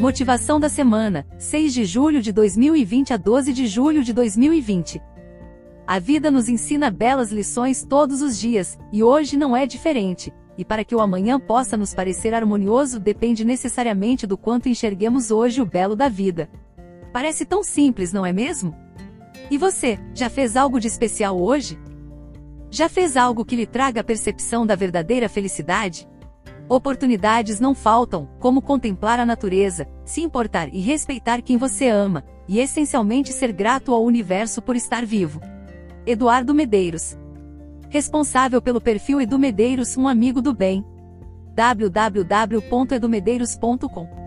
Motivação da semana, 6 de julho de 2020 a 12 de julho de 2020. A vida nos ensina belas lições todos os dias, e hoje não é diferente. E para que o amanhã possa nos parecer harmonioso depende necessariamente do quanto enxerguemos hoje o belo da vida. Parece tão simples, não é mesmo? E você, já fez algo de especial hoje? Já fez algo que lhe traga a percepção da verdadeira felicidade? Oportunidades não faltam, como contemplar a natureza, se importar e respeitar quem você ama, e essencialmente ser grato ao universo por estar vivo. Eduardo Medeiros. Responsável pelo perfil Edu Medeiros, um amigo do bem. www.edumedeiros.com